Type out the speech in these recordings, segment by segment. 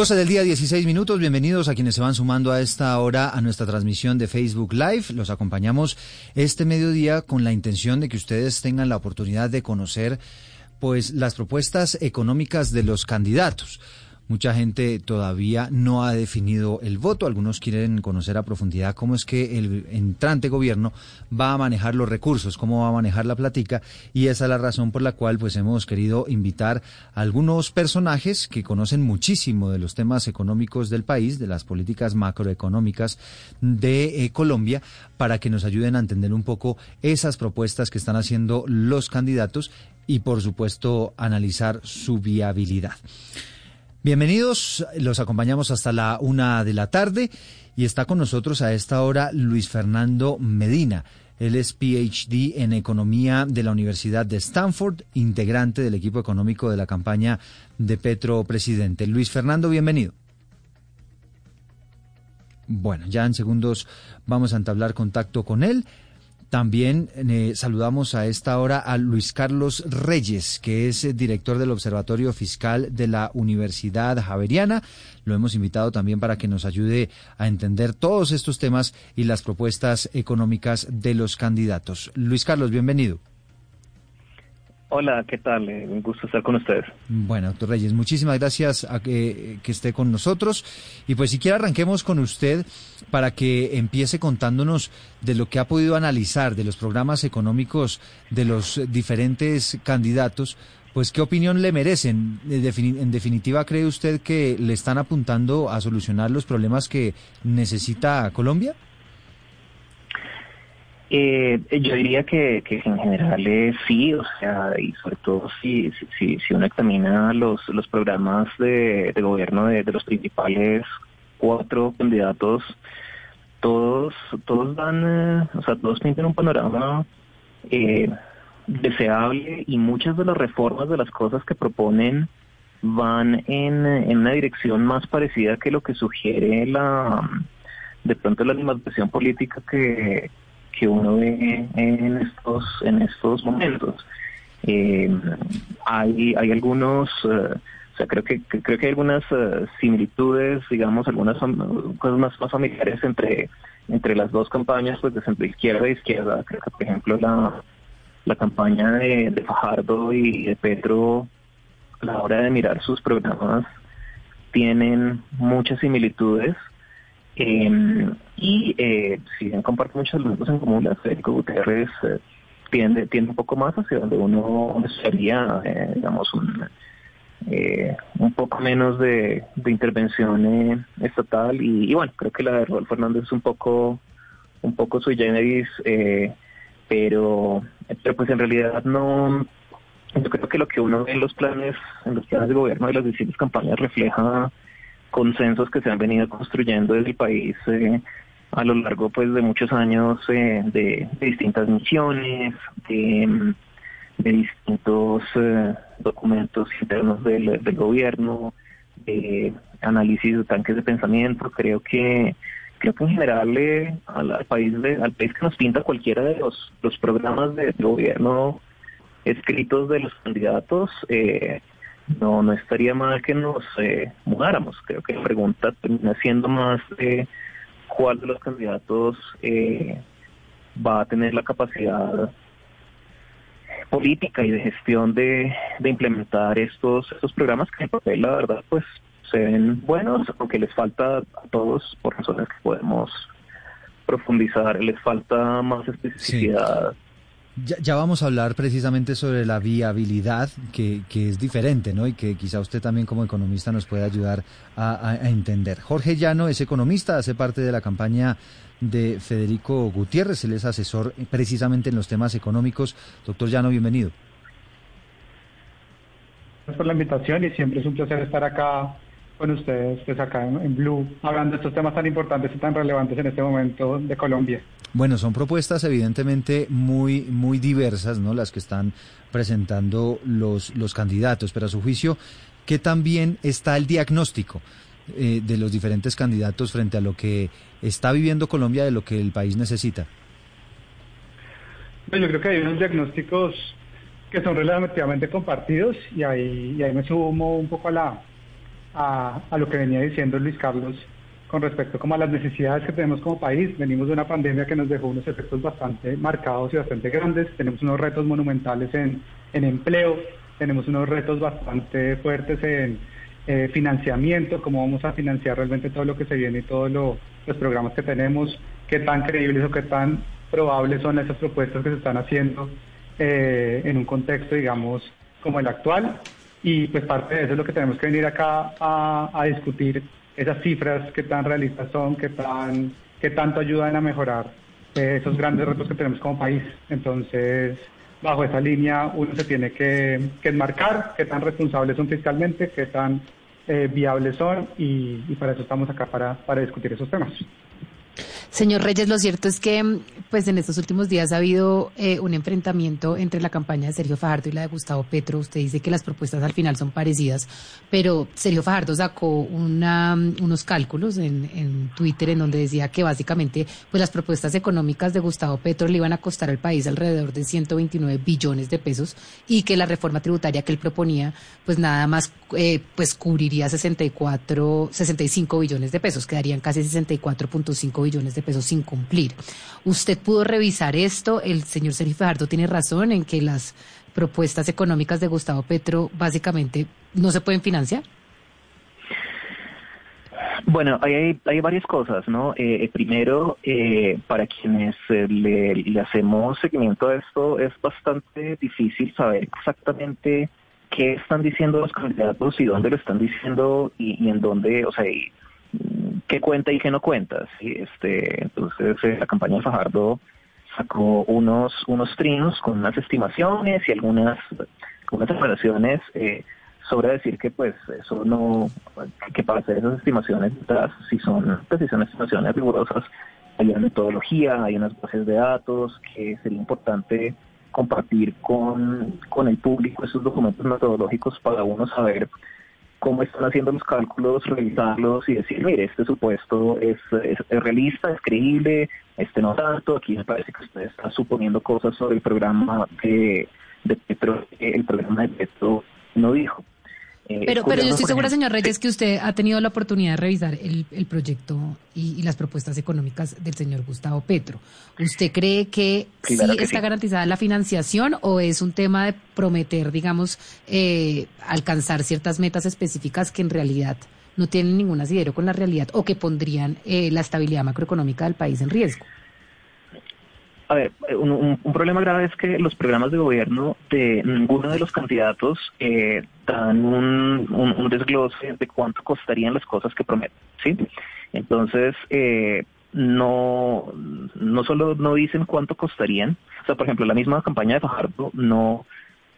12 del día, 16 minutos. Bienvenidos a quienes se van sumando a esta hora a nuestra transmisión de Facebook Live. Los acompañamos este mediodía con la intención de que ustedes tengan la oportunidad de conocer pues las propuestas económicas de los candidatos. Mucha gente todavía no ha definido el voto. Algunos quieren conocer a profundidad cómo es que el entrante gobierno va a manejar los recursos, cómo va a manejar la platica. Y esa es la razón por la cual pues hemos querido invitar a algunos personajes que conocen muchísimo de los temas económicos del país, de las políticas macroeconómicas de eh, Colombia, para que nos ayuden a entender un poco esas propuestas que están haciendo los candidatos y por supuesto analizar su viabilidad. Bienvenidos, los acompañamos hasta la una de la tarde y está con nosotros a esta hora Luis Fernando Medina. Él es PhD en Economía de la Universidad de Stanford, integrante del equipo económico de la campaña de Petro Presidente. Luis Fernando, bienvenido. Bueno, ya en segundos vamos a entablar contacto con él. También eh, saludamos a esta hora a Luis Carlos Reyes, que es eh, director del Observatorio Fiscal de la Universidad Javeriana. Lo hemos invitado también para que nos ayude a entender todos estos temas y las propuestas económicas de los candidatos. Luis Carlos, bienvenido. Hola, ¿qué tal? Eh, un gusto estar con ustedes. Bueno, doctor Reyes, muchísimas gracias a que, que, esté con nosotros. Y pues si quiere arranquemos con usted para que empiece contándonos de lo que ha podido analizar de los programas económicos de los diferentes candidatos. Pues, ¿qué opinión le merecen? En definitiva, ¿cree usted que le están apuntando a solucionar los problemas que necesita Colombia? Eh, yo diría que, que en general es sí, o sea, y sobre todo si, si, si uno examina los, los programas de, gobierno de, los principales cuatro candidatos, todos, todos dan, eh, o sea, todos pintan un panorama eh, deseable y muchas de las reformas de las cosas que proponen van en, en una dirección más parecida que lo que sugiere la, de pronto la administración política que que uno ve en estos en estos momentos. Eh, hay hay algunos eh, o sea creo que, creo que hay algunas uh, similitudes digamos algunas cosas más, familiares entre entre las dos campañas pues de centro izquierda e izquierda creo que por ejemplo la la campaña de, Fajardo y de Petro a la hora de mirar sus programas tienen muchas similitudes eh, y eh, si bien comparte muchos elementos en común, Federico Gutiérrez eh, tiende, tiende un poco más hacia donde uno sería, eh, digamos, un, eh, un poco menos de, de intervención eh, estatal. Y, y, bueno, creo que la de Rodolfo Fernández es un poco, un poco sui generis, eh, pero, pero pues en realidad no. Yo creo que lo que uno ve en los planes, en los planes de gobierno de las distintas campañas refleja consensos que se han venido construyendo desde el país eh, a lo largo pues de muchos años eh, de, distintas misiones, de, de distintos eh, documentos internos del, gobierno, de análisis de tanques de pensamiento. Creo que creo que en general eh, al, país de, al país que nos pinta cualquiera de los, los programas de, gobierno escritos de los candidatos eh, no no estaría mal que nos eh, mudáramos. Creo que la pregunta termina siendo más cuál de los candidatos eh, va a tener la capacidad política y de gestión de, de implementar estos estos programas que en papel la verdad pues se ven buenos aunque les falta a todos por razones que podemos profundizar les falta más especificidad sí Ya, vamos a hablar precisamente sobre la viabilidad, que, que, es diferente, ¿no? Y que quizá usted también como economista nos puede ayudar a, entender. Jorge Llano es economista, hace parte de la campaña de Federico Gutiérrez, él es asesor precisamente en los temas económicos. Doctor Llano, bienvenido. Gracias por la invitación y siempre es un placer estar acá con ustedes, pues acá en Blue, hablando de estos temas tan importantes y tan relevantes en este momento de Colombia. Bueno, son propuestas evidentemente muy, muy diversas, ¿no? Las que están presentando los, los candidatos, pero a su juicio, ¿qué también está el diagnóstico eh, de los diferentes candidatos frente a lo que está viviendo Colombia, de lo que el país necesita? Yo creo que hay unos diagnósticos que son relativamente compartidos y ahí, y ahí me sumo un poco a, la, a lo que venía diciendo Luis Carlos con respecto como a las necesidades que tenemos como país. Venimos de una pandemia que nos dejó unos efectos bastante marcados y bastante grandes. Tenemos unos retos monumentales en, en empleo, tenemos unos retos bastante fuertes en eh, financiamiento, cómo vamos a financiar realmente todo lo que se viene y todos los programas que tenemos, qué tan creíbles o qué tan probables son esas propuestas que se están haciendo eh, en un contexto, digamos, como el actual. Y pues parte de eso es lo que tenemos que venir acá a, a discutir esas cifras, qué tan realistas son, qué, tan, qué tanto ayudan a mejorar eh, esos grandes retos que tenemos como país. Entonces, bajo esa línea uno se tiene que, enmarcar qué tan responsables son fiscalmente, qué tan eh, viables son y, para eso estamos acá para, para discutir esos temas. Señor Reyes, lo cierto es que pues en estos últimos días ha habido eh, un enfrentamiento entre la campaña de Sergio Fajardo y la de Gustavo Petro. Usted dice que las propuestas al final son parecidas, pero Sergio Fajardo sacó una, unos cálculos en, Twitter en donde decía que básicamente pues las propuestas económicas de Gustavo Petro le iban a costar al país alrededor de 129 billones de pesos y que la reforma tributaria que él proponía pues nada más eh, pues cubriría 64, 65 billones de pesos, quedarían casi 64.5 billones de pesos sin cumplir. ¿Usted pudo revisar esto? El señor Sergio Fajardo tiene razón en que las propuestas económicas de Gustavo Petro básicamente no se pueden financiar. Bueno, hay, varias cosas, ¿no? Eh, eh, primero, eh, para quienes le, le, hacemos seguimiento a esto, es bastante difícil saber exactamente qué están diciendo los candidatos y dónde lo están diciendo y, y en dónde, o sea, y, qué cuenta y qué no cuenta. ¿sí? Este, entonces eh, la campaña de Fajardo sacó unos, unos trinos con unas estimaciones y algunas, unas declaraciones eh, sobre decir que pues eso no, que para hacer esas estimaciones si son, pues, estimaciones rigurosas, hay una metodología, hay unas bases de datos que sería importante compartir con, con el público esos documentos metodológicos para uno saber cómo están haciendo los cálculos, revisarlos y decir, mire, este supuesto es, realista, es creíble, este no tanto, aquí me parece que usted está suponiendo cosas sobre el programa de, de Petro, el programa de Petro no dijo. Eh, pero, pero yo estoy segura, señor Reyes, que usted ha tenido la oportunidad de revisar el, el proyecto y, las propuestas económicas del señor Gustavo Petro. ¿Usted cree que sí, está garantizada la financiación o es un tema de prometer, digamos, eh, alcanzar ciertas metas específicas que en realidad no tienen ningún asidero con la realidad o que pondrían eh, la estabilidad macroeconómica del país en riesgo? A ver, un, problema grave es que los programas de gobierno de ninguno de los candidatos eh, dan un, desglose de cuánto costarían las cosas que prometen, ¿sí? Entonces, eh, no, no solo no dicen cuánto costarían, o sea, por ejemplo, la misma campaña de Fajardo no,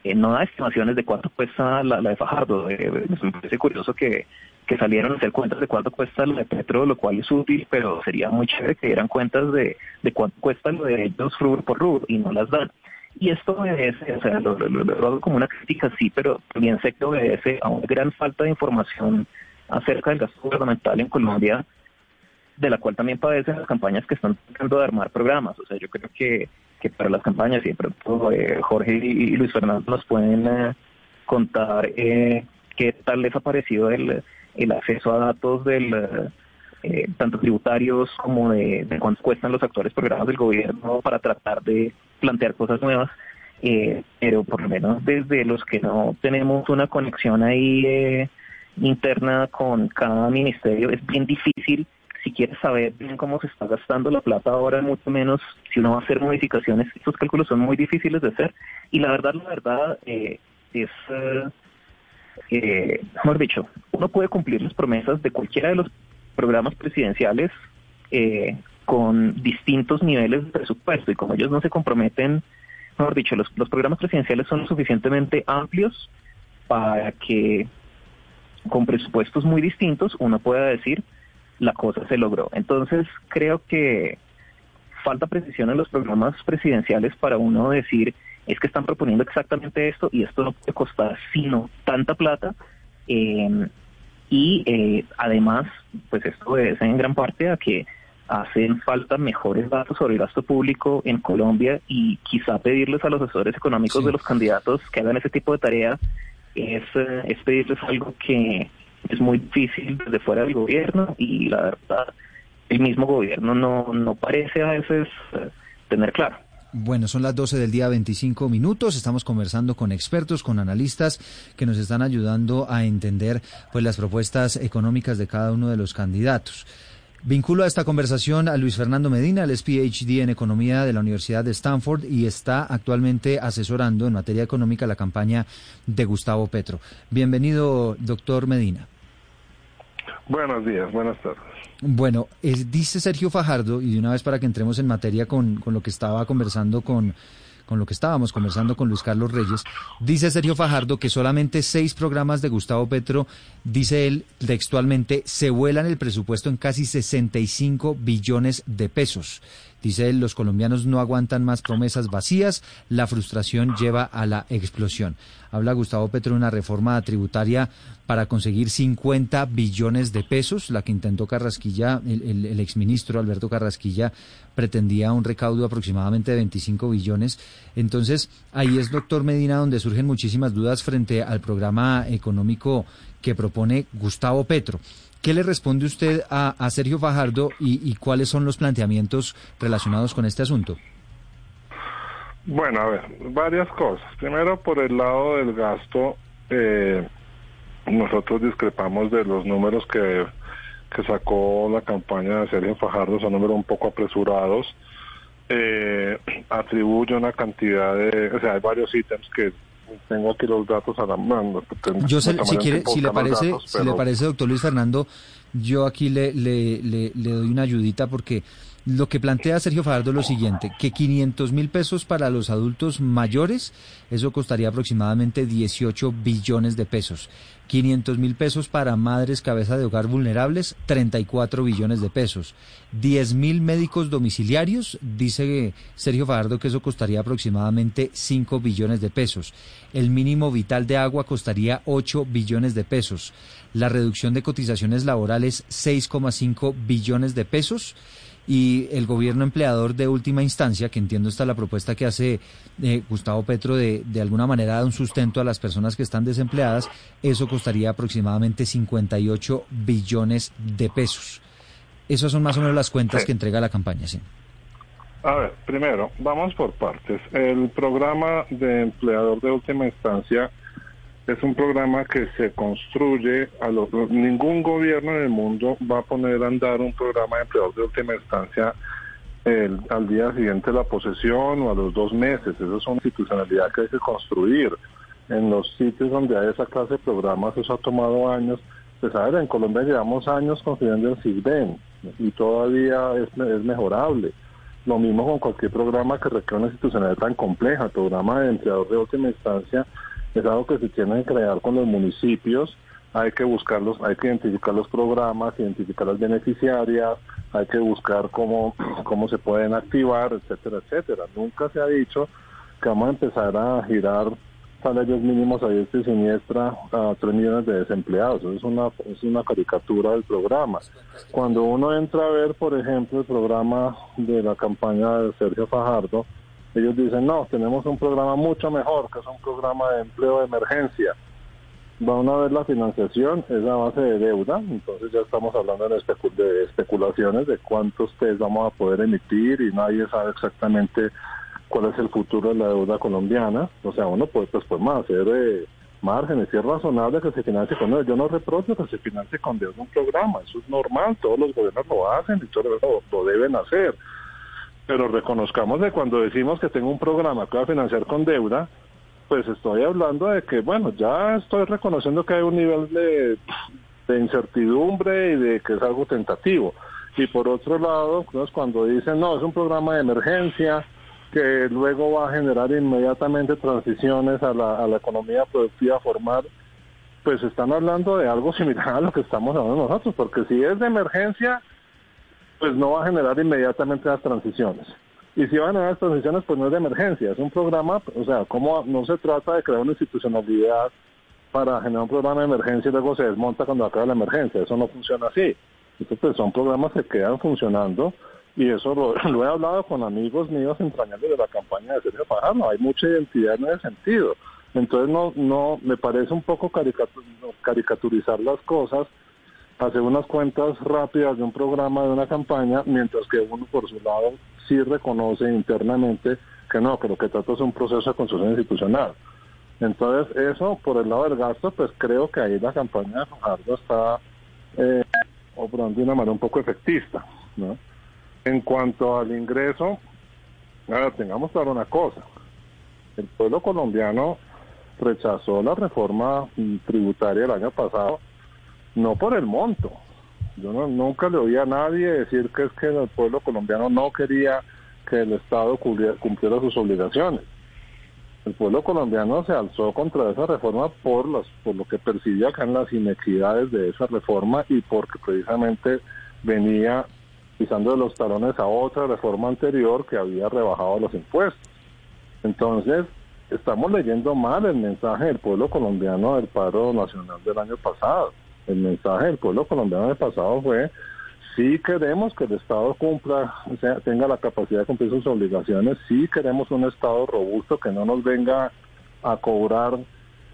eh, no da estimaciones de cuánto cuesta la, de Fajardo. me parece curioso que que salieron a hacer cuentas de cuánto cuesta lo de Petro, lo cual es útil, pero sería muy chévere que dieran cuentas de, de cuánto cuesta lo de ellos rubro por rubro y no las dan. Y esto obedece, o sea, lo, hago como una crítica, sí, pero también sé que obedece a una gran falta de información acerca del gasto gubernamental en Colombia, de la cual también padecen las campañas que están tratando de armar programas. O sea, yo creo que, que para las campañas, y eh, Jorge y, Luis Fernando nos pueden eh, contar eh, qué tal les ha parecido el el acceso a datos del eh, tanto tributarios como de, cuánto cuestan los actuales programas del gobierno para tratar de plantear cosas nuevas, eh, pero por lo menos desde los que no tenemos una conexión ahí eh, interna con cada ministerio es bien difícil si quiere saber bien cómo se está gastando la plata ahora, mucho menos si uno va a hacer modificaciones, estos cálculos son muy difíciles de hacer. Y la verdad, la verdad eh, es, eh, mejor dicho, uno puede cumplir las promesas de cualquiera de los programas presidenciales eh, con distintos niveles de presupuesto y como ellos no se comprometen, mejor dicho, los, los programas presidenciales son suficientemente amplios para que con presupuestos muy distintos uno pueda decir la cosa se logró. Entonces creo que falta precisión en los programas presidenciales para uno decir es que están proponiendo exactamente esto y esto no puede costar sino tanta plata. Eh, y eh, además, pues esto es en gran parte a que hacen falta mejores datos sobre el gasto público en Colombia y quizá pedirles a los asesores económicos de los candidatos que hagan ese tipo de tarea es, eh, es pedirles algo que es muy difícil desde fuera del gobierno y la verdad el mismo gobierno no, no parece a veces eh, tener claro. Bueno, son las 12 del día 25 minutos. Estamos conversando con expertos, con analistas que nos están ayudando a entender pues las propuestas económicas de cada uno de los candidatos. Vinculo a esta conversación a Luis Fernando Medina, él es PhD en Economía de la Universidad de Stanford y está actualmente asesorando en materia económica la campaña de Gustavo Petro. Bienvenido, doctor Medina. Buenos días, buenas tardes. Bueno, dice Sergio Fajardo, y de una vez para que entremos en materia con, con lo que estaba conversando con, con lo que estábamos conversando con Luis Carlos Reyes, dice Sergio Fajardo que solamente seis programas de Gustavo Petro, dice él textualmente, se vuelan el presupuesto en casi 65 billones de pesos. Dice él, los colombianos no aguantan más promesas vacías, la frustración lleva a la explosión. Habla Gustavo Petro de una reforma tributaria para conseguir 50 billones de pesos, la que intentó Carrasquilla, el, el, exministro Alberto Carrasquilla pretendía un recaudo aproximadamente de 25 billones. Entonces, ahí es, doctor Medina, donde surgen muchísimas dudas frente al programa económico que propone Gustavo Petro. ¿Qué le responde usted a, Sergio Fajardo y, cuáles son los planteamientos relacionados con este asunto? Bueno, a ver, varias cosas. Primero, por el lado del gasto, eh, nosotros discrepamos de los números que, que sacó la campaña de Sergio Fajardo, son números un poco apresurados. Eh, atribuye una cantidad de, o sea, hay varios ítems que tengo aquí los datos a la mano. Yo si quiere, si le parece, si le parece, doctor Luis Fernando, yo aquí le, le, le, le doy una ayudita porque lo que plantea Sergio Fajardo es lo siguiente, que 500 mil pesos para los adultos mayores, eso costaría aproximadamente 18 billones de pesos. 500 mil pesos para madres cabeza de hogar vulnerables, 34 billones de pesos. 10 mil médicos domiciliarios, dice Sergio Fajardo que eso costaría aproximadamente 5 billones de pesos. El mínimo vital de agua costaría 8 billones de pesos. La reducción de cotizaciones laborales, 6,5 billones de pesos y el gobierno empleador de última instancia, que entiendo está la propuesta que hace eh, Gustavo Petro de, de alguna manera dar un sustento a las personas que están desempleadas, eso costaría aproximadamente 58 billones de pesos. Esas son más o menos las cuentas que entrega la campaña, sí. A ver, primero, vamos por partes. El programa de empleador de última instancia es un programa que se construye, a los, ningún gobierno en el mundo va a poner a andar un programa de empleador de última instancia el, al día siguiente de la posesión o a los dos meses. Eso es una institucionalidad que hay que construir. En los sitios donde hay esa clase de programas, eso ha tomado años. Pues a ver, en Colombia llevamos años construyendo el SIGDEN y todavía es, mejorable. Lo mismo con cualquier programa que requiera una institucionalidad tan compleja. Programa de empleador de última instancia es algo que se tiene que crear con los municipios, hay que buscarlos, hay que identificar los programas, identificar las beneficiarias, hay que buscar cómo, cómo se pueden activar, etcétera, etcétera. Nunca se ha dicho que vamos a empezar a girar salarios mínimos a diestra y siniestra a 3 millones de desempleados. Es una, es una caricatura del programa. Cuando uno entra a ver, por ejemplo, el programa de la campaña de Sergio Fajardo, ellos dicen, no, tenemos un programa mucho mejor, que es un programa de empleo de emergencia. Van a ver la financiación, es la base de deuda, entonces ya estamos hablando de, de especulaciones de cuántos test vamos a poder emitir y nadie sabe exactamente cuál es el futuro de la deuda colombiana. O sea, uno puede, pues, podemos hacer eh, márgenes, si es razonable que se financie con deuda. Yo no reprocho que se financie con deuda un programa, eso es normal, todos los gobiernos lo hacen y todos lo, lo deben hacer. Pero reconozcamos de cuando decimos que tengo un programa que va a financiar con deuda, pues estoy hablando de que, bueno, ya estoy reconociendo que hay un nivel de, de incertidumbre y de que es algo tentativo. Y por otro lado, pues cuando dicen, no, es un programa de emergencia, que luego va a generar inmediatamente transiciones a la, a la economía productiva formal, pues están hablando de algo similar a lo que estamos hablando nosotros, porque si es de emergencia, pues no va a generar inmediatamente las transiciones. Y si van a generar las transiciones, pues no es de emergencia, es un programa, o sea, como no se trata de crear una institucionalidad para generar un programa de emergencia y luego se desmonta cuando acaba la emergencia, eso no funciona así. Entonces, pues son programas que quedan funcionando y eso lo, he hablado con amigos míos entrañables de la campaña de Sergio Fajardo, hay mucha identidad en ese sentido. Entonces no, no, me parece un poco caricatur, caricaturizar las cosas, hacer unas cuentas rápidas de un programa, de una campaña, mientras que uno por su lado sí reconoce internamente que no, que lo que trata es un proceso de construcción institucional. Entonces eso, por el lado del gasto, pues creo que ahí la campaña de Fajardo está eh, operando de una manera un poco efectista, ¿no? En cuanto al ingreso, ahora tengamos claro una cosa. El pueblo colombiano rechazó la reforma tributaria el año pasado, no por el monto. Yo no, nunca le oí a nadie decir que es que el pueblo colombiano no quería que el Estado cumpliera, sus obligaciones. El pueblo colombiano se alzó contra esa reforma por, por lo que percibía acá en las inequidades de esa reforma y porque precisamente venía pisando de los talones a otra reforma anterior que había rebajado los impuestos. Entonces, estamos leyendo mal el mensaje del pueblo colombiano del paro nacional del año pasado. El mensaje del pueblo colombiano del pasado fue, sí queremos que el Estado cumpla, sea, tenga la capacidad de cumplir sus obligaciones, sí queremos un Estado robusto que no nos venga a cobrar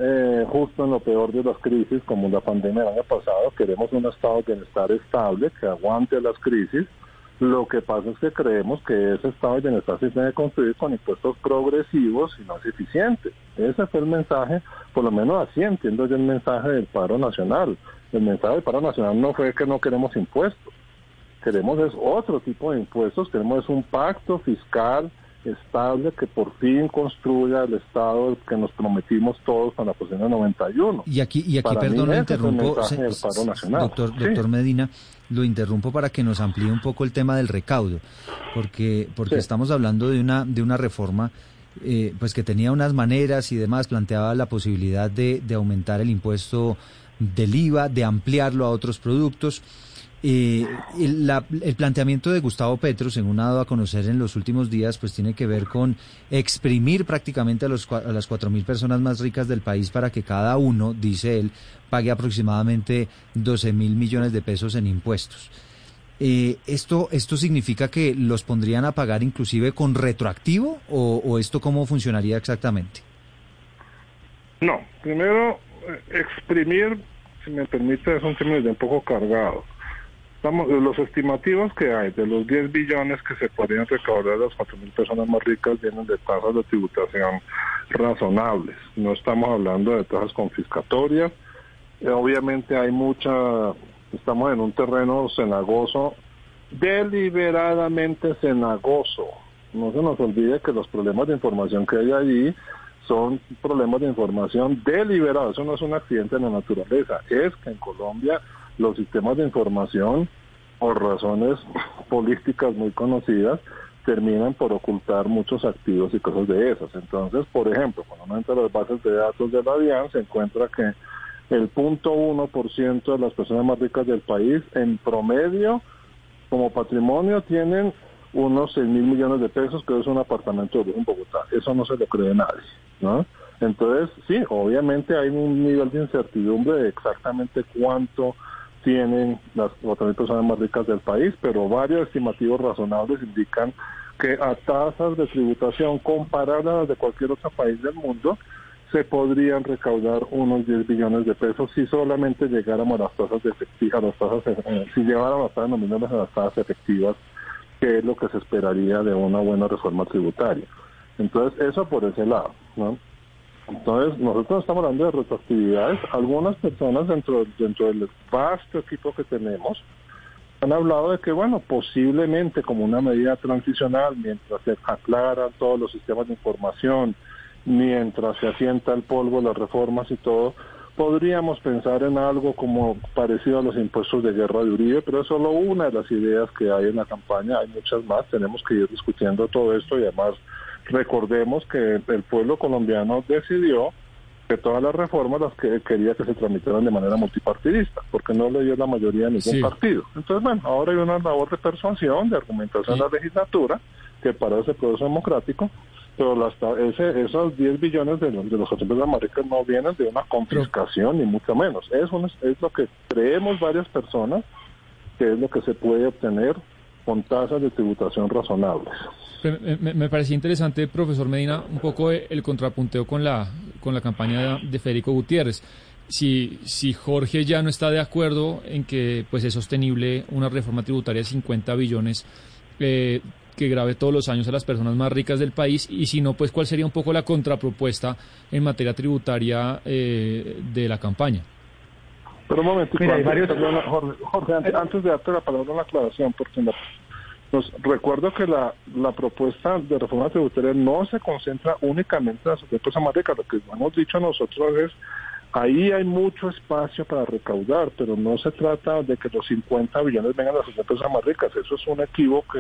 eh, justo en lo peor de las crisis, como la pandemia del año pasado, queremos un estado de bienestar estable que aguante las crisis. Lo que pasa es que creemos que ese estado de bienestar se tiene que construir con impuestos progresivos y más eficientes. Ese fue el mensaje, por lo menos así entiendo yo el mensaje del paro nacional. El mensaje del paro nacional no fue que no queremos impuestos, queremos es otro tipo de impuestos, queremos es un pacto fiscal estable que por fin construya el Estado que nos prometimos todos con la posición de 91. Y aquí, y aquí perdón, lo interrumpo, se, doctor, doctor sí. Medina, lo interrumpo para que nos amplíe un poco el tema del recaudo, porque, porque sí. estamos hablando de una, de una reforma eh, pues que tenía unas maneras y demás, planteaba la posibilidad de, de aumentar el impuesto del IVA, de ampliarlo a otros productos. Eh, el, la, el, planteamiento de Gustavo Petro, según ha dado a conocer en los últimos días, pues tiene que ver con exprimir prácticamente a, los, a las cuatro mil personas más ricas del país para que cada uno, dice él, pague aproximadamente 12 mil millones de pesos en impuestos. Eh, ¿esto, ¿Esto significa que los pondrían a pagar inclusive con retroactivo o esto cómo funcionaría exactamente? No, primero, exprimir, si me permite, es un término un poco cargado Estamos, los estimativos que hay de los 10 billones que se podrían recaudar de las 4.000 personas más ricas vienen de tasas de tributación razonables. No estamos hablando de tasas confiscatorias. Eh, obviamente hay mucha, estamos en un terreno cenagoso, deliberadamente cenagoso. No se nos olvide que los problemas de información que hay allí son problemas de información deliberados. Eso no es un accidente en la naturaleza. Es que en Colombia los sistemas de información, por razones políticas muy conocidas, terminan por ocultar muchos activos y cosas de esas. Entonces, por ejemplo, cuando uno entra a las bases de datos de la DIAN, se encuentra que el punto ciento de las personas más ricas del país, en promedio, como patrimonio, tienen unos 6 mil millones de pesos, que es un apartamento en Bogotá. Eso no se lo cree nadie, ¿no? Entonces, sí, obviamente hay un nivel de incertidumbre de exactamente cuánto tienen las 4.000 personas más ricas del país, pero varios estimativos razonables indican que a tasas de tributación comparadas a las de cualquier otro país del mundo, se podrían recaudar unos 10 billones de pesos si solamente llegáramos a las tasas de efectivas, las tasas, eh, si lleváramos las tasas nominales a las tasas efectivas, que es lo que se esperaría de una buena reforma tributaria. Entonces, eso por ese lado, ¿no? Entonces, nosotros estamos hablando de retroactividades. Algunas personas dentro, dentro del vasto equipo que tenemos han hablado de que, bueno, posiblemente como una medida transicional, mientras se aclaran todos los sistemas de información, mientras se asienta el polvo, las reformas y todo, podríamos pensar en algo como parecido a los impuestos de guerra de Uribe, pero es solo una de las ideas que hay en la campaña, hay muchas más, tenemos que ir discutiendo todo esto y además recordemos que el pueblo colombiano decidió que todas las reformas las que quería que se tramitaran de manera multipartidista, porque no le dio la mayoría a ningún partido. Entonces, bueno, ahora hay una labor de persuasión, de argumentación en la legislatura, que para ese proceso democrático, pero las, ese, esos 10 billones de de los de maricas no vienen de una confiscación, ni mucho menos. Es, es lo que creemos varias personas que es lo que se puede obtener con tasas de tributación razonables. Me, me, parecía interesante, profesor Medina, un poco el contrapunteo con la, con la campaña de, Federico Gutiérrez. Si, si Jorge ya no está de acuerdo en que pues es sostenible una reforma tributaria de 50 billones eh, que grave todos los años a las personas más ricas del país, y si no, pues cuál sería un poco la contrapropuesta en materia tributaria eh, de la campaña. Pero un momento, Jorge, antes, de darte la palabra la aclaración, porque pues, recuerdo que la, la propuesta de reforma tributaria no se concentra únicamente en las empresas más ricas, lo que hemos dicho nosotros es Ahí hay mucho espacio para recaudar, pero no se trata de que los 50 billones vengan a las empresas más ricas. Eso es un equívoco,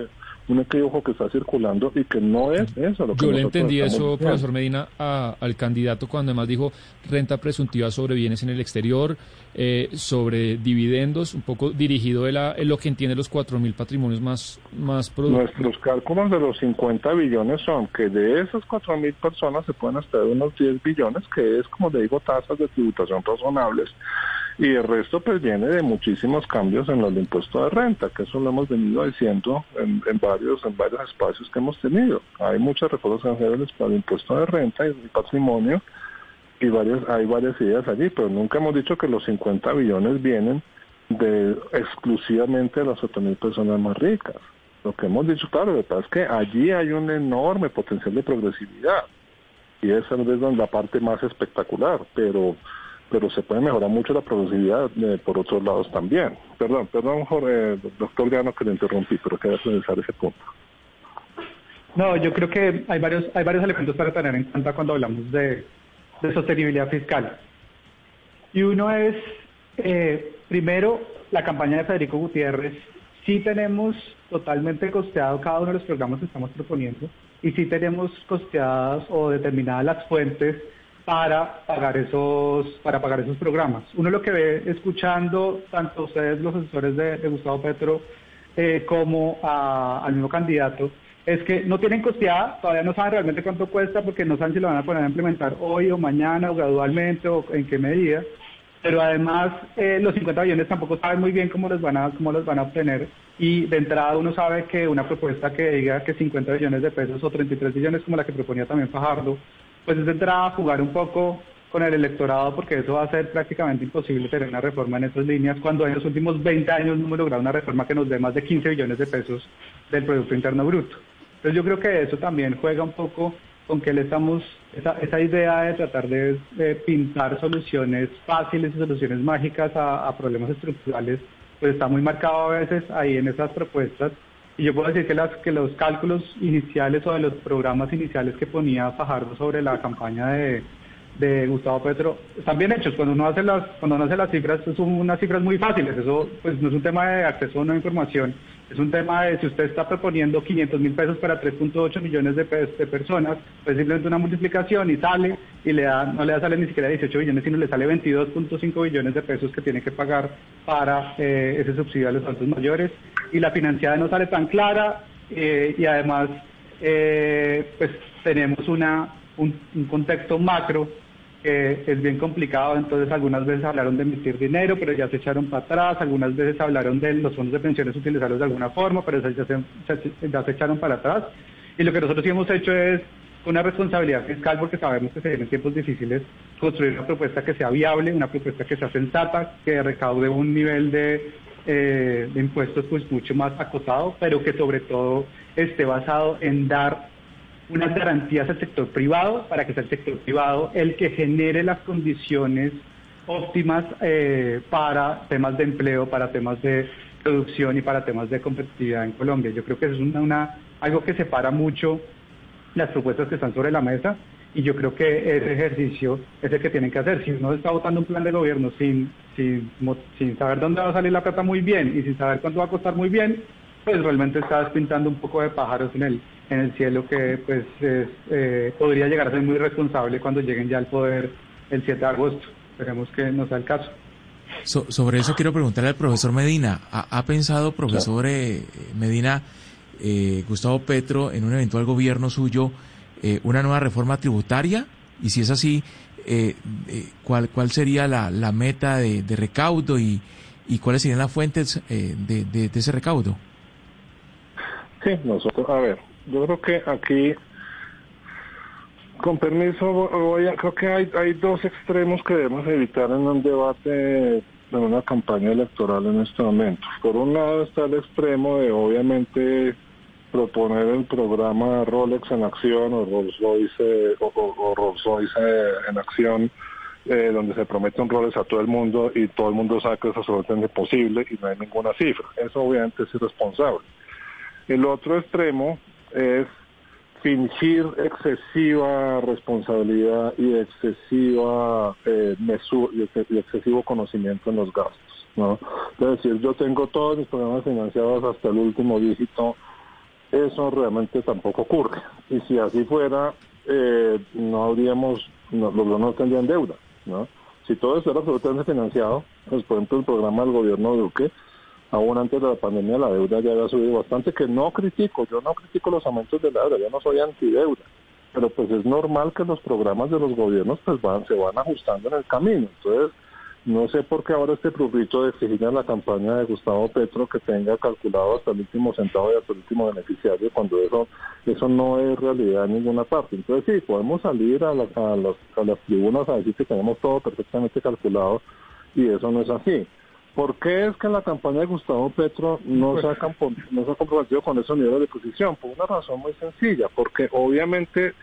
un equívoco que está circulando y que no es eso. Lo que Yo le entendí eso, profesor Medina, al candidato cuando además dijo renta presuntiva sobre bienes en el exterior, eh, sobre dividendos, un poco dirigido en lo que entiende los 4.000 patrimonios más, más productivos. Nuestros cálculos de los 50 billones son que de esas 4.000 personas se pueden hasta unos 10 billones, que es, como le digo, tasas de tributación razonables y el resto pues viene de muchísimos cambios en el impuesto de renta, que eso lo hemos venido diciendo en, varios en varios espacios que hemos tenido. Hay muchas reformas generales para el impuesto de renta y el patrimonio y varias hay varias ideas allí, pero nunca hemos dicho que los 50 billones vienen de exclusivamente de las 8.000 personas más ricas. Lo que hemos dicho, claro, lo es que allí hay un enorme potencial de progresividad y esa es la parte más espectacular, pero pero se puede mejorar mucho la productividad eh, por otros lados también. Perdón, perdón, Jorge, doctor Diano, que le interrumpí, pero quería pensar ese punto. No, yo creo que hay varios, hay varios elementos para tener en cuenta cuando hablamos de, sostenibilidad fiscal. Y uno es, eh, primero, la campaña de Federico Gutiérrez. Sí tenemos totalmente costeado cada uno de los programas que estamos proponiendo y sí tenemos costeadas o determinadas las fuentes para pagar esos para pagar esos programas. Uno lo que ve escuchando tanto ustedes los asesores de, Gustavo Petro eh, como al mismo candidato es que no tienen costeada, todavía no saben realmente cuánto cuesta porque no saben si lo van a poner a implementar hoy o mañana o gradualmente o en qué medida. Pero además eh, los 50 millones tampoco saben muy bien cómo los van a cómo los van a obtener y de entrada uno sabe que una propuesta que diga que 50 millones de pesos o 33 millones como la que proponía también Fajardo, pues es de entrada a jugar un poco con el electorado porque eso va a ser prácticamente imposible tener una reforma en esas líneas cuando en los últimos 20 años no hemos logrado una reforma que nos dé más de 15 billones de pesos del Producto Interno Bruto. Entonces yo creo que eso también juega un poco con que le estamos, esa, esa idea de tratar de, pintar soluciones fáciles y soluciones mágicas a, problemas estructurales, pues está muy marcado a veces ahí en esas propuestas. Y yo puedo decir que, las, que los cálculos iniciales o de los programas iniciales que ponía Fajardo sobre la campaña de, de Gustavo Petro están bien hechos. Cuando uno hace las, cuando uno hace las cifras, son unas cifras muy fáciles. Eso pues no es un tema de acceso a una información, es un tema de si usted está proponiendo 500 mil pesos para 3.8 millones de, de, personas, pues simplemente una multiplicación y sale y le da, no le da sale ni siquiera 18 billones, sino le sale 22.5 billones de pesos que tiene que pagar para eh, ese subsidio a los altos mayores. Y la financiada no sale tan clara eh, y además eh, pues tenemos una, un, un contexto macro que es bien complicado, entonces algunas veces hablaron de emitir dinero, pero ya se echaron para atrás, algunas veces hablaron de los fondos de pensiones utilizarlos de alguna forma, pero ya se, ya se echaron para atrás. Y lo que nosotros sí hemos hecho es una responsabilidad fiscal, porque sabemos que se vienen tiempos difíciles, construir una propuesta que sea viable, una propuesta que sea sensata, que recaude un nivel de, eh, de impuestos pues mucho más acotado, pero que sobre todo esté basado en dar unas garantías al sector privado para que sea el sector privado el que genere las condiciones óptimas eh, para temas de empleo, para temas de producción y para temas de competitividad en Colombia. Yo creo que es una, algo que separa mucho las propuestas que están sobre la mesa y yo creo que ese ejercicio es el que tienen que hacer. Si uno está votando un plan de gobierno sin, sin, sin saber dónde va a salir la plata muy bien y sin saber cuánto va a costar muy bien, pues realmente estás pintando un poco de pájaros en el, en el cielo que pues eh, podría llegar a ser muy responsable cuando lleguen ya al poder el 7 de agosto. Esperemos que no sea el caso. sobre eso quiero preguntarle al profesor Medina. ¿Ha, pensado, profesor eh, Medina, eh, Gustavo Petro, en un eventual gobierno suyo, eh, una nueva reforma tributaria? Y si es así, eh, ¿cuál, ¿cuál sería la, la meta de, recaudo y, y, cuáles serían las fuentes de, de, ese recaudo? Sí, nosotros, a ver, yo creo que aquí con permiso, creo que hay, hay dos extremos que debemos evitar en un debate, en una campaña electoral en este momento. Por un lado está el extremo de obviamente proponer el programa Rolex en acción o Rolls Royce, o, Rolls Royce en acción, eh, donde se promete un Rolex a todo el mundo y todo el mundo sabe que es absolutamente posible y no hay ninguna cifra. Eso obviamente es irresponsable. El otro extremo es fingir excesiva responsabilidad y excesiva eh, y excesivo conocimiento en los gastos. ¿no? Es decir, yo tengo todos mis programas financiados hasta el último dígito, eso realmente tampoco ocurre. Y si así fuera, eh, no habríamos, los no tendrían deuda. ¿no? Si todo estuviera absolutamente financiado, pues por ejemplo el programa del gobierno de Duque, aún antes de la pandemia la deuda ya había subido bastante, que no critico, yo no critico los aumentos de la deuda, yo no soy antideuda, pero pues es normal que los programas de los gobiernos pues van, se van ajustando en el camino. Entonces, no sé por qué ahora este prurrito de exigir a la campaña de Gustavo Petro que tenga calculado hasta el último centavo y hasta el último beneficiario, cuando eso eso no es realidad en ninguna parte. Entonces sí, podemos salir a, a, las, a las tribunas a decir que tenemos todo perfectamente calculado y eso no es así. ¿Por qué es que la campaña de Gustavo Petro no se ha, no se ha comprometido con esos niveles de posición? Por una razón muy sencilla, porque obviamente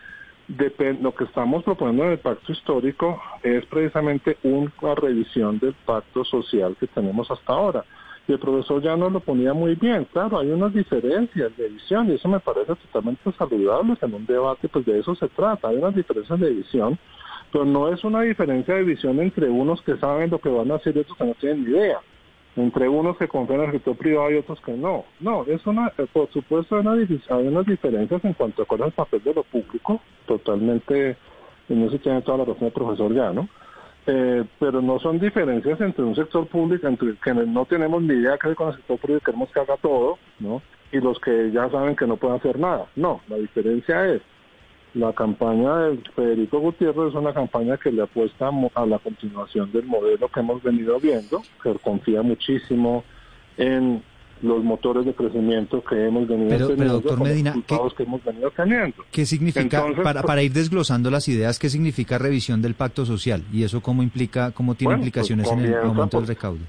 lo que estamos proponiendo en el pacto histórico es precisamente una revisión del pacto social que tenemos hasta ahora. Y el profesor ya nos lo ponía muy bien. Claro, hay unas diferencias de visión y eso me parece totalmente saludable. En un debate, pues de eso se trata. Hay unas diferencias de visión pero no es una diferencia de visión entre unos que saben lo que van a hacer y otros que no tienen ni idea. Entre unos que confían en el sector privado y otros que no. No, es una, eh, por supuesto hay, unas diferencias en cuanto a cuál es el papel de lo público, totalmente, en eso tiene toda la razón el profesor ya, ¿no? Eh, pero no son diferencias entre un sector público, entre que no tenemos ni idea hacer con el sector público y queremos que haga todo, ¿no? Y los que ya saben que no pueden hacer nada. No, la diferencia es la campaña de Federico Gutiérrez es una campaña que le apuesta a la continuación del modelo que hemos venido viendo, que confía muchísimo en los motores de crecimiento que hemos venido pero, teniendo, doctor Medina, ¿qué, que hemos venido teniendo. ¿Qué significa, para, para ir desglosando las ideas, qué significa revisión del pacto social? ¿Y eso cómo implica, cómo tiene pues implicaciones en el aumento del recaudo?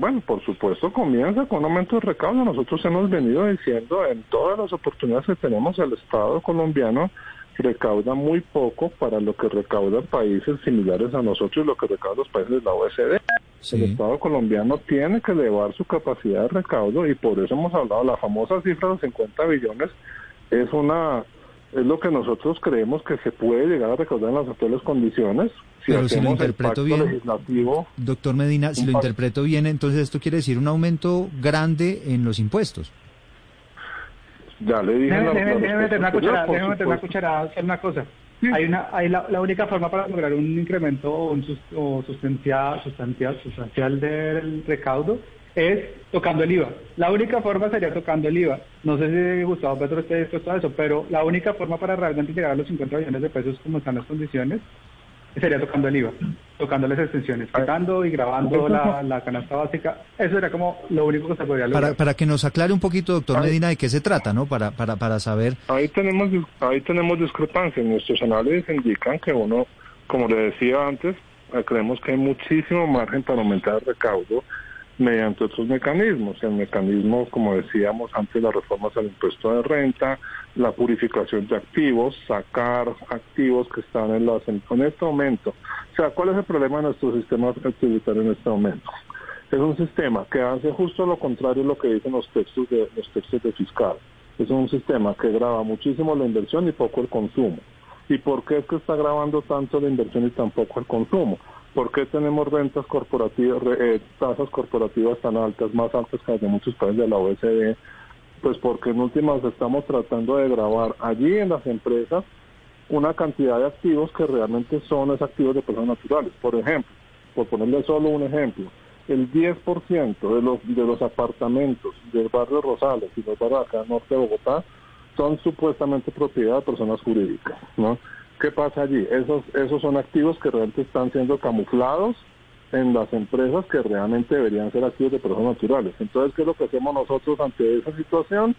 Bueno, por supuesto, comienza con un aumento de recaudo. Nosotros hemos venido diciendo en todas las oportunidades que tenemos, el Estado colombiano recauda muy poco para lo que recaudan países similares a nosotros y lo que recaudan los países de la OECD. El Estado colombiano tiene que elevar su capacidad de recaudo y por eso hemos hablado, la famosa cifra de 50 billones es una es lo que nosotros creemos que se puede llegar a recaudar en las actuales condiciones. Si Pero si lo interpreto bien, doctor Medina, si lo interpreto bien, entonces esto quiere decir un aumento grande en los impuestos. Ya le dije. Déjeme, meter una cucharada, déjeme meter una cucharada, hacer una cosa. Hay una, hay la, la, única forma para lograr un incremento o, un o sustancial, sustancial, sustancial del recaudo es tocando el IVA. La única forma sería tocando el IVA. No sé si Gustavo Petro esté dispuesto a eso, pero la única forma para realmente llegar a los 50 millones de pesos como están las condiciones sería tocando el IVA, tocando las extensiones, quitando y grabando la, canasta básica. Eso sería como lo único que se podría lograr. Para, para que nos aclare un poquito, doctor Medina, de qué se trata, ¿no? Para, para, para saber. Ahí tenemos, ahí tenemos discrepancias. Nuestros análisis indican que uno, como le decía antes, creemos que hay muchísimo margen para aumentar el recaudo mediante otros mecanismos, el mecanismo, como decíamos antes, las reformas al impuesto de renta, la purificación de activos, sacar activos que están en, las, en este momento. O sea, ¿cuál es el problema de nuestro sistema tributario en este momento? Es un sistema que hace justo lo contrario de lo que dicen los textos de los textos de fiscal. Es un sistema que graba muchísimo la inversión y poco el consumo. ¿Y por qué es que está grabando tanto la inversión y tan poco el consumo? ¿Por qué tenemos rentas corporativas, eh, tasas corporativas tan altas, más altas que las de muchos países de la OECD? Pues porque en últimas estamos tratando de grabar allí en las empresas una cantidad de activos que realmente son esos activos de personas naturales. Por ejemplo, por ponerle solo un ejemplo, el 10% de los, de los apartamentos del barrio Rosales y los barrios acá norte de Bogotá son supuestamente propiedad de personas jurídicas, ¿no? ¿Qué pasa allí? Esos, esos son activos que realmente están siendo camuflados en las empresas que realmente deberían ser activos de personas naturales. Entonces, ¿qué es lo que hacemos nosotros ante esa situación?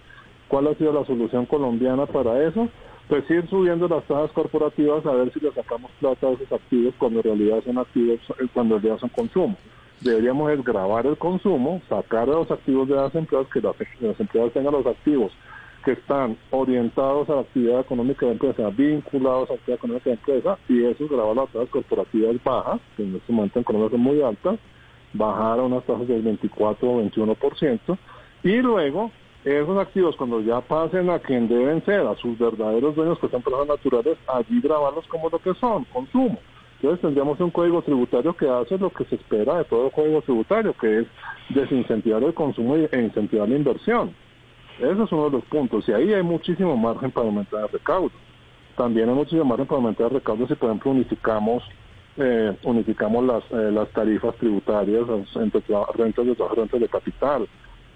¿Cuál ha sido la solución colombiana para eso? Pues ir subiendo las tasas corporativas a ver si le sacamos plata a esos activos cuando en realidad son activos, eh, cuando en realidad son consumo. Deberíamos es grabar el consumo, sacar los activos de las empresas, que las, las empresas tengan los activos que están orientados a la actividad económica de la empresa, vinculados a la actividad económica de empresa, y eso grabar las tasas corporativas bajas, que en este momento en Colombia son muy altas, bajar a unas tasas del 24 o 21%, y luego esos activos cuando ya pasen a quien deben ser, a sus verdaderos dueños que son personas naturales, allí grabarlos como lo que son, consumo. Entonces tendríamos un código tributario que hace lo que se espera de todo código tributario, que es desincentivar el consumo e incentivar la inversión. Ese es uno de los puntos. Y ahí hay muchísimo margen para aumentar el recaudo. También hay muchísimo margen para aumentar el recaudo si, por ejemplo, unificamos eh, unificamos las, eh, las tarifas tributarias entre rentas de trabajo rentas de capital.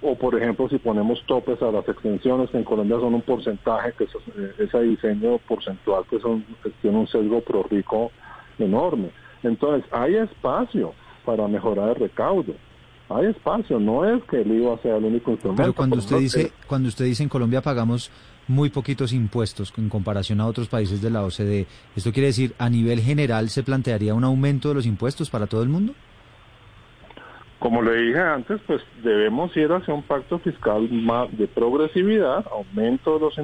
O, por ejemplo, si ponemos topes a las extensiones, que en Colombia son un porcentaje, que es, eh, ese diseño porcentual que, son, tiene un sesgo pro rico enorme. Entonces, hay espacio para mejorar el recaudo hay espacio, no es que el IVA sea el único instrumento. Pero cuando usted dice, cuando usted dice en Colombia pagamos muy poquitos impuestos en comparación a otros países de la OCDE, ¿esto quiere decir a nivel general se plantearía un aumento de los impuestos para todo el mundo? Como le dije antes, pues debemos ir hacia un pacto fiscal más de progresividad, aumento de los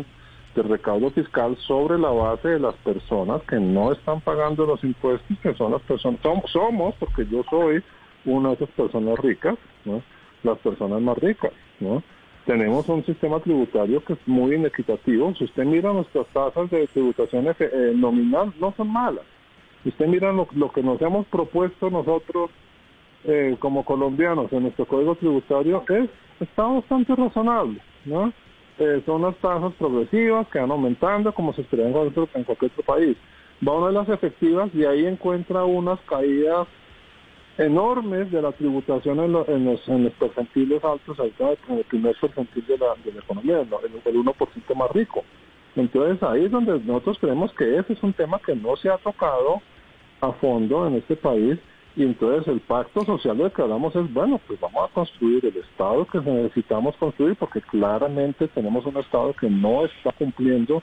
del recaudo fiscal sobre la base de las personas que no están pagando los impuestos, que son las personas, somos, porque yo soy una de esas personas ricas, las personas más ricas. ¿no? Tenemos un sistema tributario que es muy inequitativo. Si usted mira nuestras tasas de tributación eh, nominal, no son malas. Si usted mira lo, que nos hemos propuesto nosotros eh, como colombianos en nuestro código tributario, es está bastante razonable. ¿no? Eh, son las tasas progresivas que van aumentando como se espera en cualquier, otro país. Va una de las efectivas y ahí encuentra unas caídas enormes de la tributación en, los, en, los, percentiles altos, en el primer percentil de la, de la economía, el, el 1% más rico. Entonces ahí es donde nosotros creemos que ese es un tema que no se ha tocado a fondo en este país y entonces el pacto social del que hablamos es, bueno, pues vamos a construir el Estado que necesitamos construir porque claramente tenemos un Estado que no está cumpliendo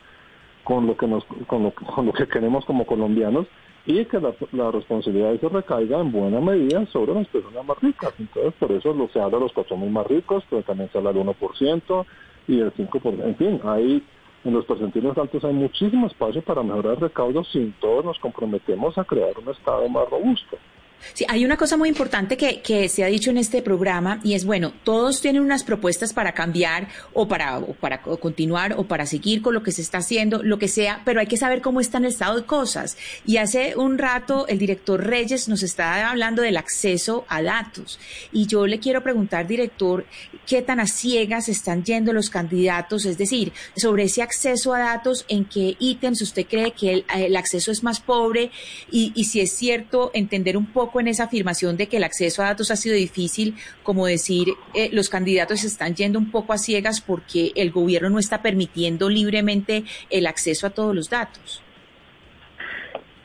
con lo que, nos, con lo, con lo que queremos como colombianos y que la, responsabilidad de eso recaiga en buena medida sobre las personas más ricas. Entonces, por eso lo, se habla de los mil más ricos, pero también se habla del 1% y el 5%. En fin, ahí en los percentiles altos hay muchísimo espacio para mejorar el recaudo sin todos nos comprometemos a crear un Estado más robusto. Sí, hay una cosa muy importante que, se ha dicho en este programa y es, bueno, todos tienen unas propuestas para cambiar o para, para continuar o para seguir con lo que se está haciendo, lo que sea, pero hay que saber cómo está en el estado de cosas. Y hace un rato el director Reyes nos está hablando del acceso a datos. Y yo le quiero preguntar, director, ¿qué tan a ciegas están yendo los candidatos? Es decir, sobre ese acceso a datos, ¿en qué ítems usted cree que el, acceso es más pobre? Y si es cierto, entender un poco en esa afirmación de que el acceso a datos ha sido difícil, como decir, eh, los candidatos están yendo un poco a ciegas porque el gobierno no está permitiendo libremente el acceso a todos los datos.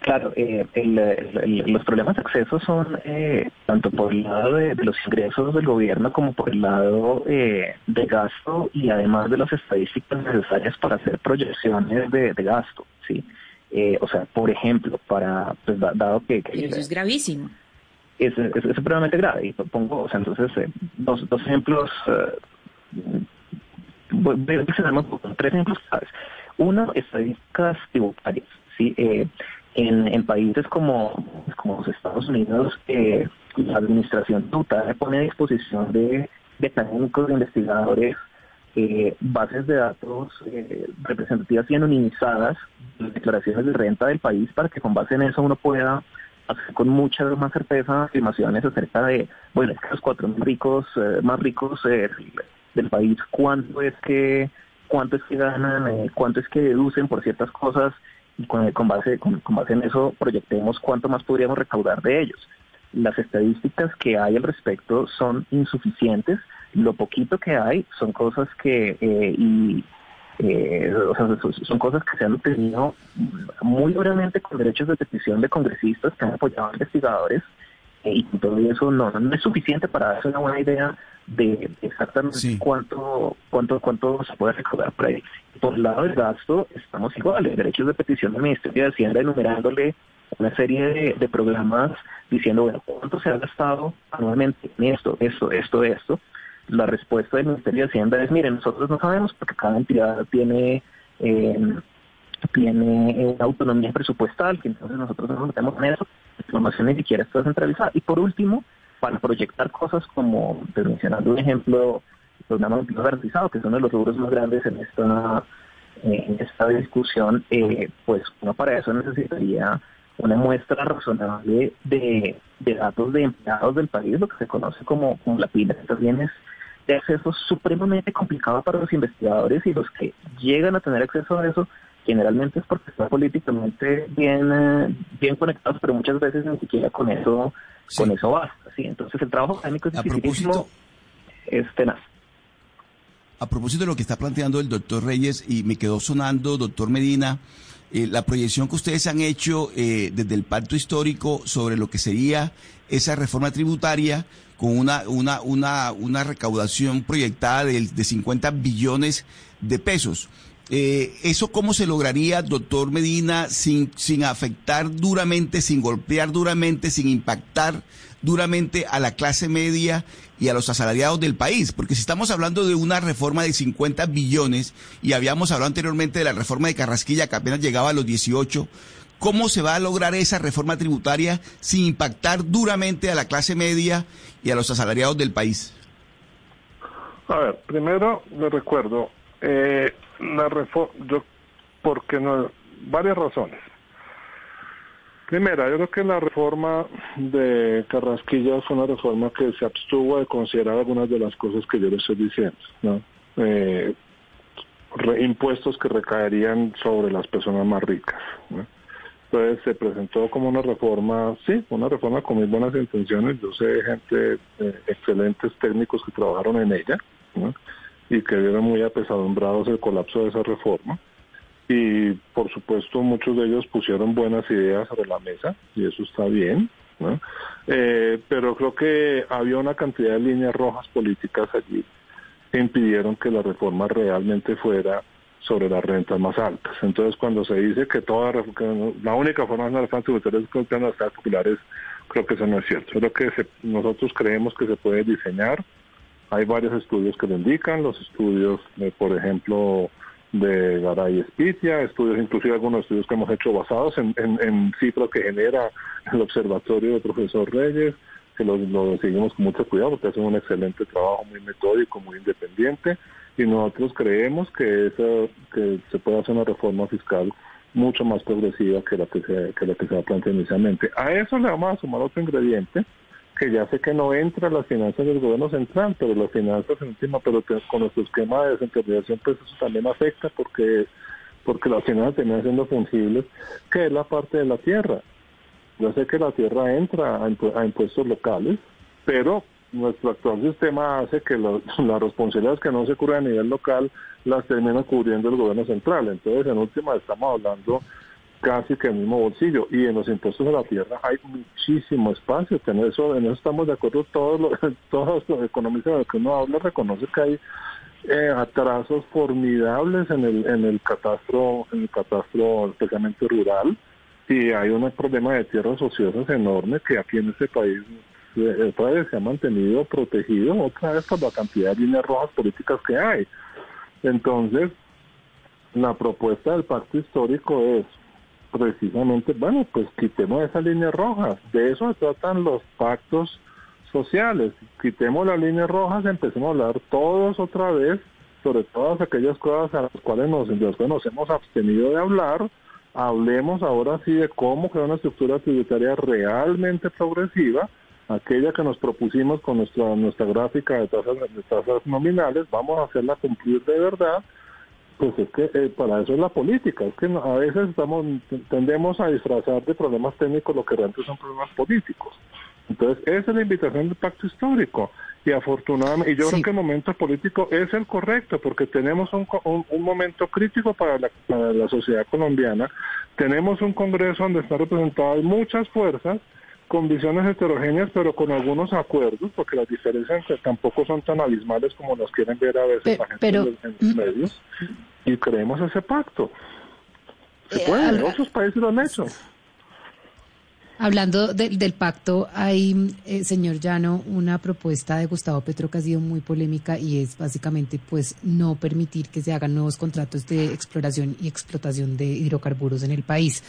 Claro, eh, los problemas de acceso son eh, tanto por el lado de, los ingresos del gobierno como por el lado de gasto y además de las estadísticas necesarias para hacer proyecciones de, gasto, ¿sí? o sea, por ejemplo, para, pues, dado que... eso es gravísimo. Es, es, supremamente grave. Y pongo, o sea, entonces, eh, dos, dos ejemplos, eh, voy a tres ejemplos claves. Uno, estadísticas tributarias. ¿sí? Eh, en, en, países como, como los Estados Unidos, eh, la administración tributaria pone a disposición de, de técnicos, de investigadores, eh, bases de datos eh, representativas y anonimizadas, declaraciones de renta del país, para que con base en eso uno pueda con mucha más certeza afirmaciones acerca de, bueno, es que los cuatro ricos, eh, más ricos eh, del país, cuánto es que cuánto es que ganan, eh, cuánto es que deducen por ciertas cosas y con, con base con, base en eso proyectemos cuánto más podríamos recaudar de ellos. Las estadísticas que hay al respecto son insuficientes. Lo poquito que hay son cosas que y eh, o sea, son cosas que se han obtenido muy duramente con derechos de petición de congresistas que han apoyado a investigadores eh, y todo eso no, no es suficiente para darse una buena idea de exactamente cuánto cuánto cuánto se puede recaudar por ahí. Por el lado del gasto estamos iguales, derechos de petición del Ministerio de Hacienda enumerándole una serie de, programas diciendo, bueno, cuánto se ha gastado anualmente en esto, esto, esto, esto, la respuesta del Ministerio de Hacienda es, miren, nosotros no sabemos porque cada entidad tiene eh, tiene una autonomía presupuestal, que entonces nosotros no nos metemos en eso, la información ni siquiera está centralizada. Y por último, para proyectar cosas como, pues, mencionando un ejemplo, el programa de garantizado, que es uno de los rubros más grandes en esta en esta discusión, eh, pues uno para eso necesitaría una muestra razonable de, datos de empleados del país, lo que se conoce como, como la PIB. También es de acceso supremamente complicado para los investigadores y los que llegan a tener acceso a eso generalmente es porque están políticamente bien eh, bien conectados pero muchas veces ni siquiera con eso con eso basta sí entonces el trabajo académico es dificilísimo es tenaz. A propósito de lo que está planteando el doctor Reyes y me quedó sonando doctor Medina eh, la proyección que ustedes han hecho eh, desde el pacto histórico sobre lo que sería esa reforma tributaria con una, una, una, una recaudación proyectada de, de 50 billones de pesos. Eh, ¿Eso cómo se lograría, doctor Medina, sin, sin afectar duramente, sin golpear duramente, sin impactar duramente a la clase media y a los asalariados del país? Porque si estamos hablando de una reforma de 50 billones y habíamos hablado anteriormente de la reforma de Carrasquilla que apenas llegaba a los 18, ¿Cómo se va a lograr esa reforma tributaria sin impactar duramente a la clase media y a los asalariados del país? A ver, primero le recuerdo, eh, la reforma, yo, porque no, varias razones. Primera, yo creo que la reforma de Carrasquilla fue una reforma que se abstuvo de considerar algunas de las cosas que yo le estoy diciendo, ¿no? Eh, impuestos que recaerían sobre las personas más ricas. ¿no? Entonces se presentó como una reforma, sí, una reforma con muy buenas intenciones. Yo sé gente, eh, excelentes técnicos que trabajaron en ella y que vieron muy apesadumbrados el colapso de esa reforma. Y por supuesto muchos de ellos pusieron buenas ideas sobre la mesa y eso está bien. Eh, pero creo que había una cantidad de líneas rojas políticas allí que impidieron que la reforma realmente fuera sobre las rentas más altas. Entonces, cuando se dice que toda la única forma de una reforma tributaria es con las tasas creo que eso no es cierto. Creo que nosotros creemos que se puede diseñar. Hay varios estudios que lo indican, los estudios, por ejemplo, de Garay Espitia, estudios, inclusive algunos estudios que hemos hecho basados en, en, cifras que genera el observatorio del profesor Reyes, que lo, lo seguimos con mucho cuidado porque hacen un excelente trabajo, muy metódico, muy independiente y nosotros creemos que, esa, que se puede hacer una reforma fiscal mucho más progresiva que la que se, que la que se ha planteado inicialmente. A eso le vamos a sumar otro ingrediente, que ya sé que no entra las finanzas del gobierno central, pero las finanzas en última, pero con nuestro esquema de descentralización, pues eso también afecta porque porque las finanzas terminan siendo fungibles, que es la parte de la tierra. Yo sé que la tierra entra a impuestos locales, pero nuestro actual sistema hace que las responsabilidades que no se cubren a nivel local las termina cubriendo el gobierno central. Entonces, en última, estamos hablando casi que el mismo bolsillo. Y en los impuestos de la tierra hay muchísimo espacio. En eso, en eso estamos de acuerdo todos los, todos los economistas de los que uno habla, reconoce que hay eh, atrasos formidables en el, en el catastro, en el catastro especialmente rural y hay un problema de tierras ociosas enorme que aquí en este país eh, otra vez se ha mantenido protegido, otra vez por la cantidad de líneas rojas políticas que hay. Entonces, la propuesta del pacto histórico es precisamente, bueno, pues quitemos esas líneas rojas. De eso se tratan los pactos sociales. Quitemos las líneas rojas, empecemos a hablar todos otra vez sobre todas aquellas cosas a las cuales nos, nos hemos abstenido de hablar. Hablemos ahora sí de cómo crear una estructura tributaria realmente progresiva, aquella que nos propusimos con nuestra nuestra gráfica de tasas de tasas nominales, vamos a hacerla cumplir de verdad pues es que eh, para eso es la política, es que a veces estamos tendemos a disfrazar de problemas técnicos lo que realmente son problemas políticos. Entonces, esa es la invitación del pacto histórico. Y afortunadamente, y yo creo que el momento político es el correcto, porque tenemos un, un, momento crítico para la, para la sociedad colombiana. Tenemos un Congreso donde están representadas muchas fuerzas con visiones heterogéneas, pero con algunos acuerdos, porque las diferencias tampoco son tan abismales como nos quieren ver a veces la gente en, los mm. medios, y creemos ese pacto. Se eh, puede, otros países lo han hecho. Hablando del pacto, hay, eh, señor Llano, una propuesta de Gustavo Petro que ha sido muy polémica y es básicamente pues no permitir que se hagan nuevos contratos de exploración y explotación de hidrocarburos en el país.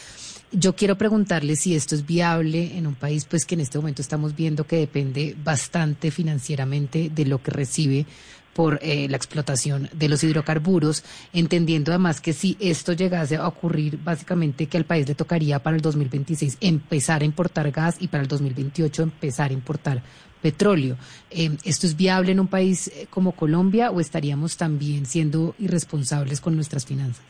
Yo quiero preguntarle si esto es viable en un país pues que en este momento estamos viendo que depende bastante financieramente de lo que recibe por eh, la explotación de los hidrocarburos, entendiendo además que si esto llegase a ocurrir, básicamente que al país le tocaría para el 2026 empezar a importar gas y para el 2028 empezar a importar petróleo. Eh, ¿Esto es viable en un país eh, como Colombia o estaríamos también siendo irresponsables con nuestras finanzas?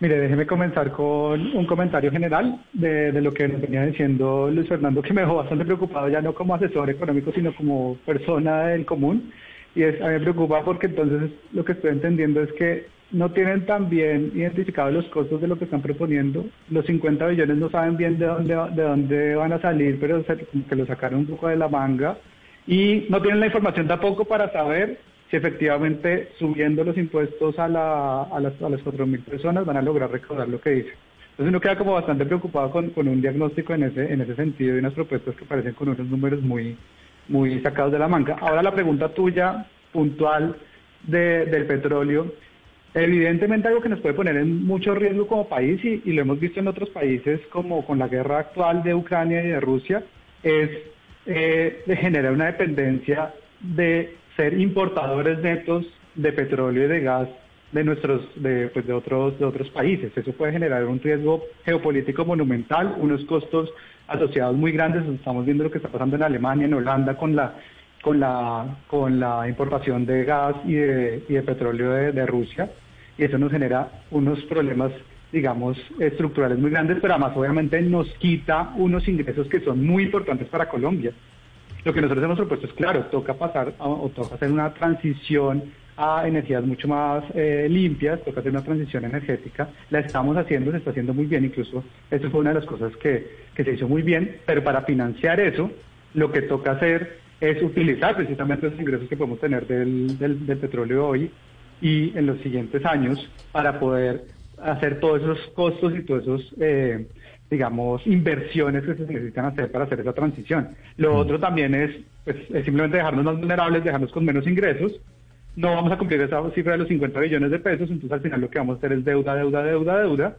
Mire, déjeme comenzar con un comentario general de, de, lo que nos venía diciendo Luis Fernando, que me dejó bastante preocupado, ya no como asesor económico, sino como persona del común. Y es, a mí me preocupa porque entonces lo que estoy entendiendo es que no tienen tan bien identificados los costos de lo que están proponiendo. Los 50 billones no saben bien de dónde, de dónde van a salir, pero como que lo sacaron un poco de la manga. Y no tienen la información tampoco para saber si efectivamente subiendo los impuestos a, la, a las, a las 4.000 personas van a lograr recaudar lo que dice. Entonces uno queda como bastante preocupado con, con un diagnóstico en ese, en ese sentido y unas propuestas que parecen con unos números muy, muy sacados de la manga. Ahora la pregunta tuya, puntual, de, del petróleo. Evidentemente algo que nos puede poner en mucho riesgo como país y, lo hemos visto en otros países como con la guerra actual de Ucrania y de Rusia, es eh, de generar una dependencia de ser importadores netos de petróleo y de gas de nuestros de, pues de otros de otros países. Eso puede generar un riesgo geopolítico monumental unos costos asociados muy grandes. Estamos viendo lo que está pasando en Alemania en Holanda con la con la con la importación de gas y de, y de petróleo de, de Rusia. Y eso nos genera unos problemas digamos estructurales muy grandes pero además obviamente nos quita unos ingresos que son muy importantes para Colombia. Lo que nosotros hemos propuesto es, claro, toca pasar o toca hacer una transición a energías mucho más eh, limpias, toca hacer una transición energética. La estamos haciendo, se está haciendo muy bien, incluso eso fue una de las cosas que, que se hizo muy bien, pero para financiar eso, lo que toca hacer es utilizar precisamente los ingresos que podemos tener del, del, del petróleo hoy y en los siguientes años para poder hacer todos esos costos y todos esos eh, digamos, inversiones que se necesitan hacer para hacer esa transición. Lo otro también es, pues, simplemente dejarnos más vulnerables, dejarnos con menos ingresos. No vamos a cumplir esa cifra de los 50 billones de pesos, entonces al final lo que vamos a hacer es deuda, deuda, deuda, deuda,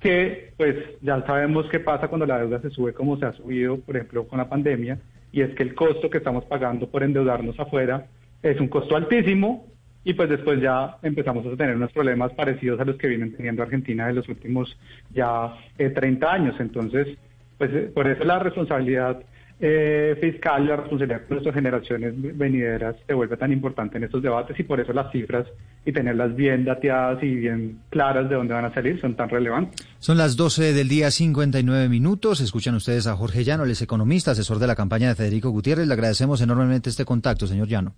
que pues ya sabemos qué pasa cuando la deuda se sube como se ha subido, por ejemplo, con la pandemia, y es que el costo que estamos pagando por endeudarnos afuera es un costo altísimo, y pues después ya empezamos a tener unos problemas parecidos a los que vienen teniendo Argentina en los últimos ya 30 eh, años. Entonces, pues eh, por eso la responsabilidad eh, fiscal, la responsabilidad de nuestras generaciones venideras se vuelve tan importante en estos debates y por eso las cifras y tenerlas bien dateadas y bien claras de dónde van a salir son tan relevantes. Son las 12 del día 59 minutos. Escuchan ustedes a Jorge Llano, el es economista, asesor de la campaña de Federico Gutiérrez. Le agradecemos enormemente este contacto, señor Llano.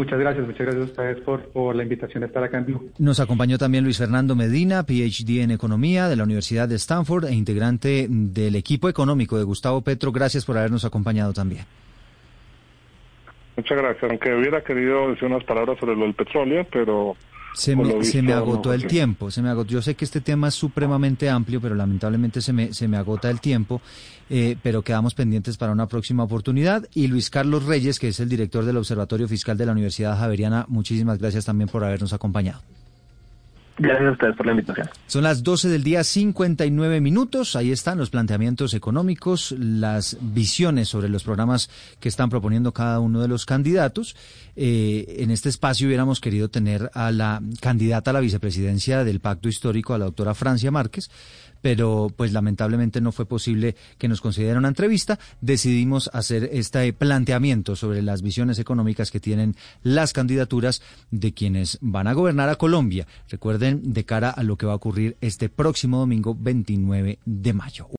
Muchas gracias, muchas gracias a ustedes por, por la invitación a estar acá en Blue. Nos acompañó también Luis Fernando Medina, PhD en Economía de la Universidad de Stanford e integrante del equipo económico de Gustavo Petro. Gracias por habernos acompañado también. Muchas gracias. Aunque hubiera querido decir unas palabras sobre lo del petróleo, pero Se me, se me agotó el tiempo, se me agotó. Yo sé que este tema es supremamente amplio, pero lamentablemente se me, se me agota el tiempo, eh, pero quedamos pendientes para una próxima oportunidad. Y Luis Carlos Reyes, que es el director del Observatorio Fiscal de la Universidad Javeriana, muchísimas gracias también por habernos acompañado. Gracias a ustedes por la invitación. Son las 12 del día 59 minutos. Ahí están los planteamientos económicos, las visiones sobre los programas que están proponiendo cada uno de los candidatos. Eh, en este espacio hubiéramos querido tener a la candidata a la vicepresidencia del Pacto Histórico, a la doctora Francia Márquez, pero pues lamentablemente no fue posible que nos concediera una entrevista. Decidimos hacer este planteamiento sobre las visiones económicas que tienen las candidaturas de quienes van a gobernar a Colombia. Recuerden, de cara a lo que va a ocurrir este próximo domingo 29 de mayo.